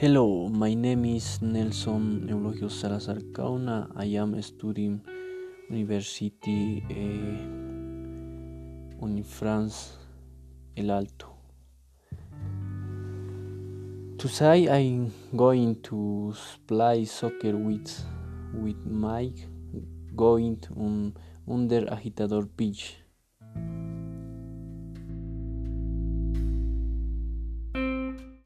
Hello, my name is Nelson Eulogio Salazar Kauna. I am studying University uh, in France, El Alto. Today I'm going to play soccer with with Mike, going on under agitador pitch.